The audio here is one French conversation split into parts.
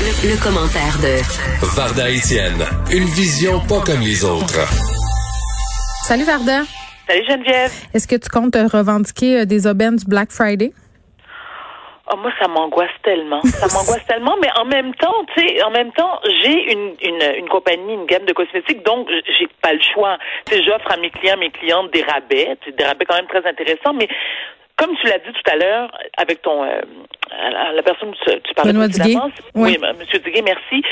Le, le commentaire de Varda Etienne, une vision pas comme les autres. Salut Varda. Salut Geneviève. Est-ce que tu comptes revendiquer euh, des aubaines du Black Friday? Oh, moi, ça m'angoisse tellement. Ça m'angoisse tellement, mais en même temps, tu sais, en même temps, j'ai une, une, une compagnie, une gamme de cosmétiques, donc j'ai pas le choix. Tu sais, j'offre à mes clients, mes clientes des rabais, des rabais quand même très intéressants, mais comme tu l'as dit tout à l'heure, avec ton euh, la personne que tu parlais Benoît Duguay. oui, oui Monsieur Duguay, merci.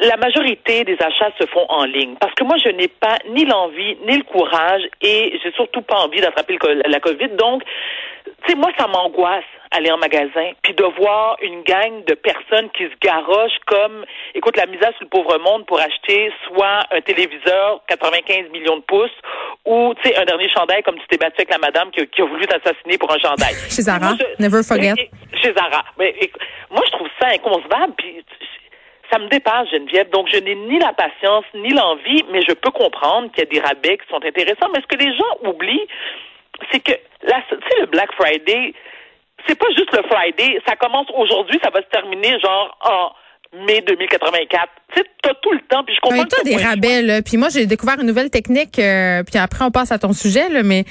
La majorité des achats se font en ligne parce que moi je n'ai pas ni l'envie ni le courage et j'ai surtout pas envie d'attraper la COVID. Donc, tu sais, moi ça m'angoisse aller en magasin, puis de voir une gang de personnes qui se garochent comme, écoute, la misère sur le pauvre monde pour acheter soit un téléviseur 95 millions de pouces ou, tu sais, un dernier chandail comme tu t'es battu avec la madame qui, a voulu t'assassiner pour un chandail. Chez Zara, never forget. Chez Zara. Mais, moi, je trouve ça inconcevable, puis ça me dépasse, Geneviève. Donc, je n'ai ni la patience ni l'envie, mais je peux comprendre qu'il y a des rabais qui sont intéressants. Mais ce que les gens oublient, c'est que, tu le Black Friday, c'est pas juste le Friday. Ça commence aujourd'hui, ça va se terminer genre en mai 2084. Tu sais, t'as tout le temps, puis je comprends. que des rabais, là. Puis moi, j'ai découvert une nouvelle technique, euh, puis après, on passe à ton sujet, là, mais...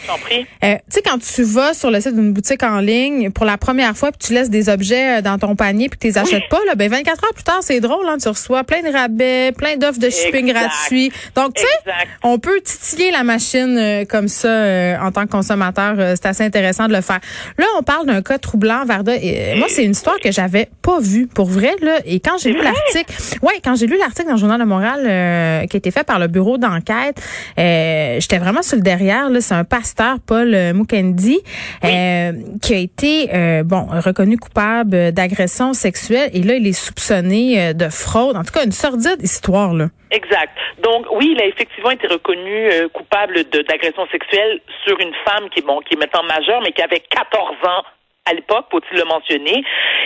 Euh, tu sais, quand tu vas sur le site d'une boutique en ligne pour la première fois, puis tu laisses des objets euh, dans ton panier, puis tu les achètes pas, là, ben 24 heures plus tard, c'est drôle, hein, tu reçois plein de rabais, plein d'offres de shipping gratuits. Donc, tu sais, on peut titiller la machine euh, comme ça en tant que consommateur. c'est assez intéressant de le faire. Là, on parle d'un cas troublant, Varda. Et, moi, c'est une histoire que j'avais pas vue, pour vrai, là. Et quand j'ai lu l'article, ouais, quand j'ai lu l'article dans le Journal de Montréal euh, qui a été fait par le bureau d'enquête, euh, j'étais vraiment sur le derrière. C'est un pasteur, Paul euh, Mukendi, qui a été bon reconnu coupable d'agression sexuelle et là, il est soupçonné de fraude. En tout cas, une sordide histoire. là. Exact. Donc oui, il a effectivement été reconnu coupable d'agression sexuelle sur une femme qui est bon, qui est maintenant majeure, mais qui avait 14 ans à l'époque, faut-il le mentionner.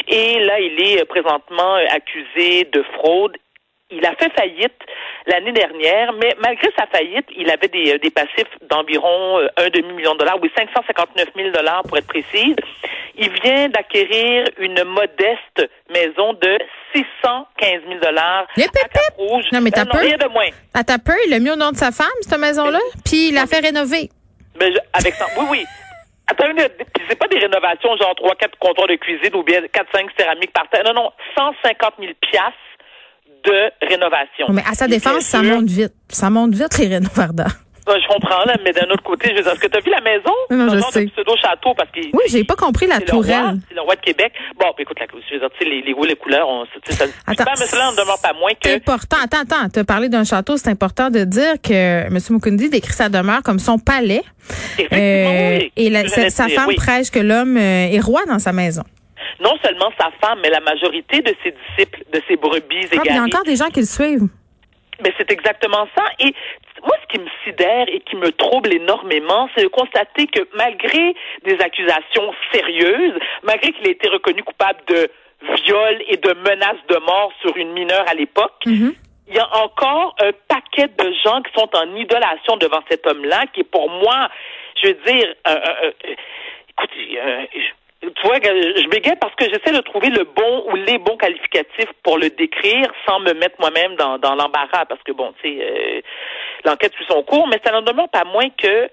Et là, il est présentement accusé de fraude il a fait faillite l'année dernière, mais malgré sa faillite, il avait des, euh, des passifs d'environ euh, un demi-million de dollars, oui, 559 000 dollars pour être précise. Il vient d'acquérir une modeste maison de 615 000 dollars à Cap-Rouge. Non, mais t'as euh, rien de moins. À ta peur, il l'a mis au nom de sa femme, cette maison-là, puis il l'a fait rénover. Mais avec ça, oui, oui. Attends, c'est pas des rénovations genre 3-4 comptoirs de cuisine ou bien 4-5 céramiques par terre. Non, non, 150 000 piastres de rénovation. Mais à sa défense, ça monte vite. Ça monte vite, les rénovateurs. je comprends, là, mais d'un autre côté, je veux dire, est-ce que tu as vu la maison? Non, je sais. pseudo-château, parce que. Oui, j'ai pas compris la tourelle. C'est le roi de Québec. Bon, écoute, la, je veux dire, tu sais, les, les goûts, les couleurs, on, ça, attends, mais cela ne demeure pas moins que. C'est important. Attends, attends. Tu as parlé d'un château, c'est important de dire que M. Mukundi décrit sa demeure comme son palais. Euh. Et sa, femme prêche que l'homme euh, est roi dans sa maison non seulement sa femme, mais la majorité de ses disciples, de ses brebis ah, Il y a encore des gens qui le suivent. Mais c'est exactement ça. Et moi, ce qui me sidère et qui me trouble énormément, c'est de constater que malgré des accusations sérieuses, malgré qu'il ait été reconnu coupable de viol et de menaces de mort sur une mineure à l'époque, mm-hmm. il y a encore un paquet de gens qui sont en idolation devant cet homme-là, qui est pour moi, je veux dire, écoute, tu vois, je bégaye parce que j'essaie de trouver le bon ou les bons qualificatifs pour le décrire sans me mettre moi-même dans, l'embarras parce que bon, tu sais, euh, l'enquête suit son cours, mais ça n'en demeure pas moins que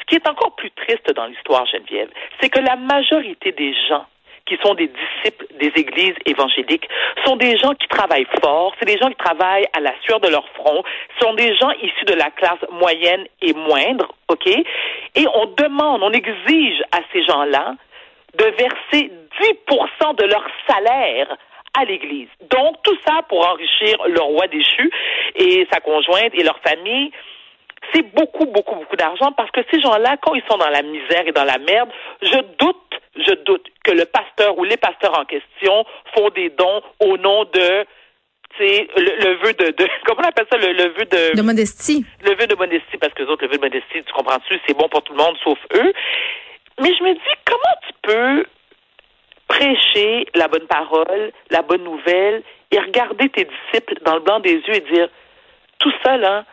ce qui est encore plus triste dans l'histoire, Geneviève, c'est que la majorité des gens qui sont des disciples des églises évangéliques sont des gens qui travaillent fort, c'est des gens qui travaillent à la sueur de leur front, sont des gens issus de la classe moyenne et moindre, OK? Et on demande, on exige à ces gens-là de verser 10% de leur salaire à l'Église. Donc, tout ça pour enrichir le roi déchu et sa conjointe et leur famille. C'est beaucoup, beaucoup, beaucoup d'argent parce que ces gens-là, quand ils sont dans la misère et dans la merde, je doute, je doute que le pasteur ou les pasteurs en question font des dons au nom de c'est le, vœu de, de, comment on appelle ça le, vœu de de modestie le vœu de modestie parce que les autres le vœu de modestie tu comprends-tu c'est bon pour tout le monde sauf eux mais je me dis, comment tu peux prêcher la bonne parole, la bonne nouvelle, et regarder tes disciples dans le blanc des yeux et dire, tout ça, là,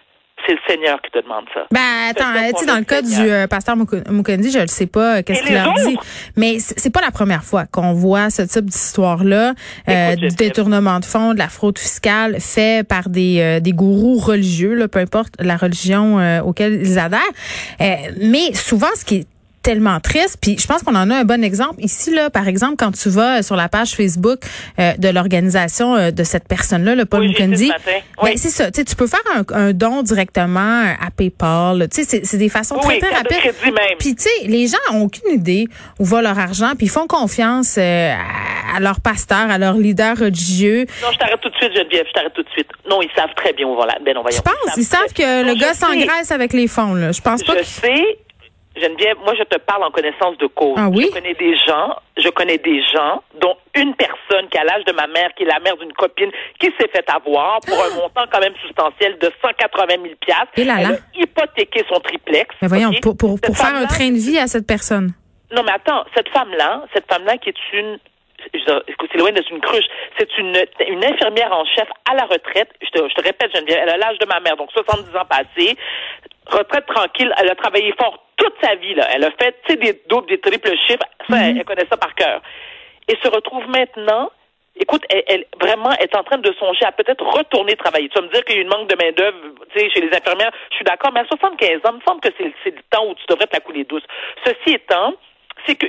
c'est le Seigneur qui te demande ça. Ben attends, tu sais dans le cas du euh, pasteur Mukendi, je ne sais pas euh, qu'est-ce qu'il leur dit, mais c'est pas la première fois qu'on voit ce type d'histoire là, euh, du détournement de fonds, de la fraude fiscale fait par des des gourous religieux, là, peu importe la religion auquel ils adhèrent. mais souvent, ce qui est tellement triste. Puis je pense qu'on en a un bon exemple ici là. Par exemple, quand tu vas sur la page Facebook euh, de l'organisation euh, de cette personne-là, le Paul oui, Mukendi, ben, c'est ça. Tu peux faire un, un, don directement à PayPal. Tu sais, c'est des façons très très rapides. Puis tu sais, les gens ont aucune idée où va leur argent, puis ils font confiance euh, à, leur pasteur, à leur leader religieux. Non, je t'arrête tout de suite, Geneviève. Je t'arrête tout de suite. Non, ils savent très bien où va la. Ben, on va Je pense, ils savent, que le gars s'engraisse avec les fonds. Là. Je pense pas. Je sais Geneviève, moi, je te parle en connaissance de cause. Ah oui? Je connais des gens, je connais des gens, dont une personne qui a l'âge de ma mère, qui est la mère d'une copine, qui s'est fait avoir pour un montant quand même substantiel de 180 000 Et là, là? Elle a hypothéqué son triplex. Mais voyons, pour, pour, pour faire un train de vie à cette personne. Non, mais attends, cette femme-là, cette femme-là qui est une c'est loin d'être une cruche. C'est une, une infirmière en chef à la retraite. Je te, je te répète, Geneviève, elle a l'âge de ma mère, donc 70 ans passés. Retraite tranquille. Elle a travaillé fort toute sa vie. Là. Elle a fait des doubles, des triples chiffres. Ça, elle, mhm. connaît ça par cœur. Et se retrouve maintenant écoute, elle, vraiment est en train de songer à peut-être retourner travailler. Tu vas me dire qu'il y a une manque de main-d'œuvre, tu sais, chez les infirmières. Je suis d'accord, mais à 75 ans, il me semble que c'est le temps où tu devrais te la couler douce. Ceci étant, c'est que,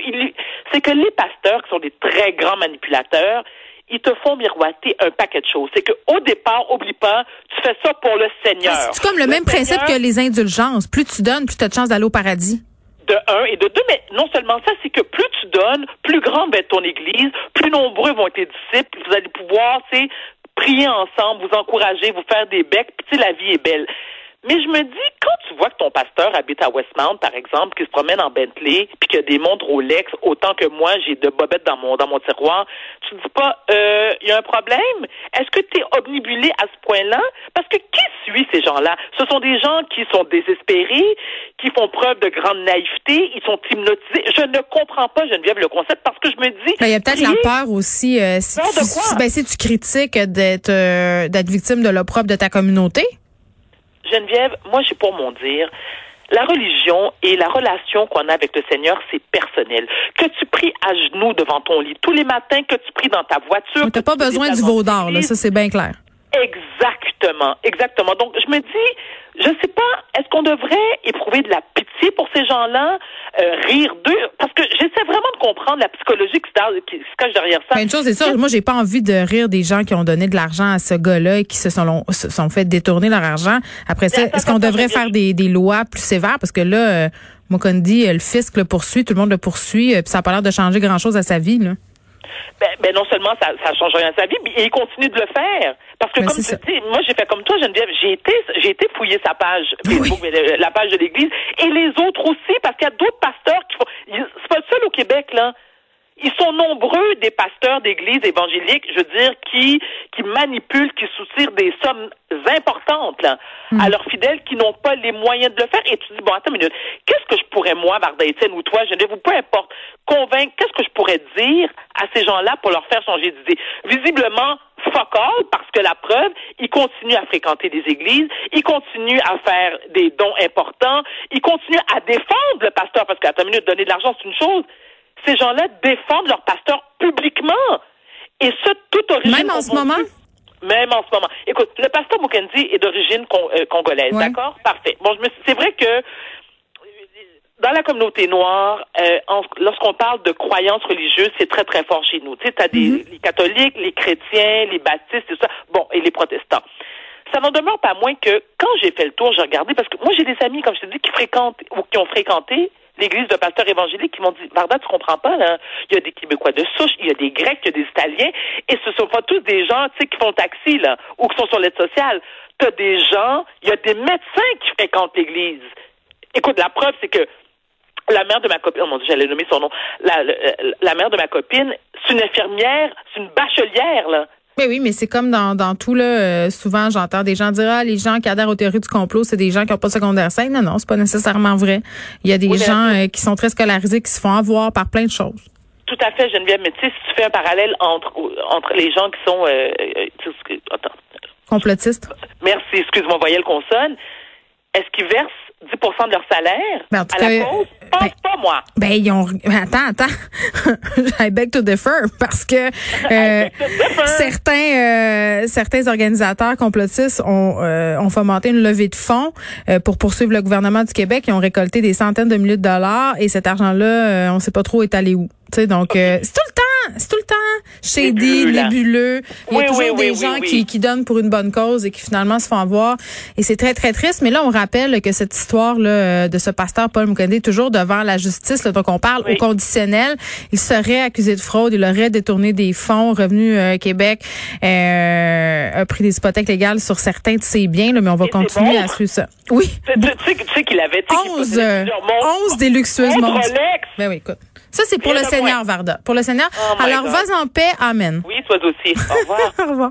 c'est que les pasteurs, qui sont des très grands manipulateurs, ils te font miroiter un paquet de choses. C'est qu'au départ, oublie pas, tu fais ça pour le Seigneur. C'est comme le, même principe que les indulgences? Plus tu donnes, plus tu as de chance d'aller au paradis. De un et de deux, mais non seulement ça, c'est que plus tu donnes, plus grande va être ton Église, plus nombreux vont être tes disciples, vous allez pouvoir, tu prier ensemble, vous encourager, vous faire des becs, puis la vie est belle. Mais je me dis, quand tu vois que ton pasteur habite à Westmount, par exemple, qu'il se promène en Bentley, puis qu'il y a des montres Rolex, autant que moi, j'ai de bobettes dans mon dans mon tiroir, tu te dis pas, euh, il y a un problème? Est-ce que tu es omnibulé à ce point-là? Parce que qui suit ces gens-là? Ce sont des gens qui sont désespérés, qui font preuve de grande naïveté, ils sont hypnotisés. Je ne comprends pas, Geneviève, le concept, parce que je me dis... Ben, il y a peut-être la peur aussi, euh, si, tu, ben, si tu critiques d'être euh, d'être victime de l'opprobre de ta communauté. Geneviève, moi, j'ai pour mon dire, la religion et la relation qu'on a avec le Seigneur, c'est personnel. Que tu pries à genoux devant ton lit tous les matins, que tu pries dans ta voiture. Tu n'as pas besoin du veau d'or, ça c'est bien clair. Exactement, exactement. Donc, je me dis, je ne sais pas, est-ce qu'on devrait éprouver de la pitié pour ces gens-là, euh, rire d'eux? Parce que j'essaie vraiment de comprendre la psychologie qui se cache derrière ça. une chose, c'est ça. Moi, j'ai pas envie de rire des gens qui ont donné de l'argent à ce gars-là et qui se sont, se sont fait détourner leur argent. Après ça, est-ce qu'on devrait faire des, des, lois plus sévères? Parce que là, euh, Mokondi, euh, le fisc le poursuit, tout le monde le poursuit, euh, puis ça n'a pas l'air de changer grand-chose à sa vie, là. Ben, ben, non seulement ça ne change rien à sa vie, mais il continue de le faire. Parce que comme tu dis, moi j'ai fait comme toi, Geneviève, j'ai été j'ai été fouiller sa page Facebook, la page de l'Église, et les autres aussi, parce qu'il y a d'autres pasteurs qui font. C'est pas le seul au Québec là. Ils sont nombreux des pasteurs d'églises évangéliques, je veux dire, qui qui manipulent, qui soutirent des sommes importantes là, à hmm. leurs fidèles qui n'ont pas les moyens de le faire. Et tu dis bon, attends une minute, qu'est-ce que je pourrais moi, Varda ou toi, Geneviève, ou peu importe, convaincre, qu'est-ce que je à ces gens-là pour leur faire changer d'idée Visiblement, fuck all, parce que la preuve, ils continuent à fréquenter des églises, ils continuent à faire des dons importants, ils continuent à défendre le pasteur, parce qu'à ta minute, donner de l'argent, c'est une chose, ces gens-là défendent leur pasteur publiquement. Et ce, tout origine. Même en ce moment? Même en ce moment. Écoute, le pasteur Mukendi est d'origine euh, congolaise, d'accord? Parfait. Bon, c'est vrai que dans la communauté noire, euh, lorsqu'on parle de croyances religieuses, c'est très, très fort chez nous. Tu sais, t'as des mm-hmm. les catholiques, les chrétiens, les baptistes, tout ça. Bon, et les protestants. Ça n'en demeure pas moins que quand j'ai fait le tour, j'ai regardé, parce que moi, j'ai des amis, comme je te dis, qui fréquentent ou qui ont fréquenté l'église de pasteurs évangéliques qui m'ont dit, Varda, tu comprends pas, là. Il y a des Québécois de souche, il y a des Grecs, il y a des Italiens, et ce sont pas tous des gens, tu sais, qui font taxi, là, ou qui sont sur l'aide sociale. Tu as des gens, il y a des médecins qui fréquentent l'église. Écoute, la preuve, c'est que la mère de ma copine, oh mon Dieu, j'allais nommer son nom, la, la mère de ma copine, c'est une infirmière, c'est une bachelière, là. Mais oui, mais c'est comme dans, dans tout, là. Euh, souvent, j'entends des gens dire, ah, les gens qui adhèrent aux théories du complot, c'est des gens qui n'ont pas de secondaire 5. Non, non, c'est pas nécessairement vrai. Il y a des gens euh, qui sont très scolarisés, qui se font avoir par plein de choses. Tout à fait, Geneviève. Mais tu sais, si tu fais un parallèle entre, entre les gens qui sont... Euh, Complotistes. Merci, excuse-moi, voyelle consonne est-ce qu'ils versent 10% de leur salaire Ben, en à tout la cas, cause? Je pense ben, pas, moi. Ben, ils ont. ben, Attends, attends. I beg to differ parce que euh, certains euh, certains organisateurs complotistes ont, euh, ont fomenté une levée de fonds euh, pour poursuivre le gouvernement du Québec. Ils ont récolté des centaines de milliers de dollars et cet argent-là, euh, on sait pas trop est allé où. Tu sais, donc euh, c'est tout le temps, c'est tout le temps shady, Nébuleux. Il y a Oui, toujours oui, des oui, gens qui, qui donnent pour une bonne cause et qui finalement se font avoir. Et c'est très, très triste. Mais là, on rappelle que cette histoire là, de ce pasteur Paul Mukonde est toujours devant la justice. Là, donc, on parle au conditionnel. Il serait accusé de fraude. Il aurait détourné des fonds. Revenu euh, Québec euh, a pris des hypothèques légales sur certains de ses biens. Là, mais on va Et continuer bon? à suivre ça. Oui. Tu, sais, qu'il avait... tu sais qu'il 11, possédait euh, plusieurs montres. 11 des luxueuses Montres. Ben oui, écoute. Ça, c'est pour Rien le Seigneur. Varda. Pour le Seigneur. Oh Alors, vas en paix. Amen. Oui, toi aussi. Au revoir. Au revoir.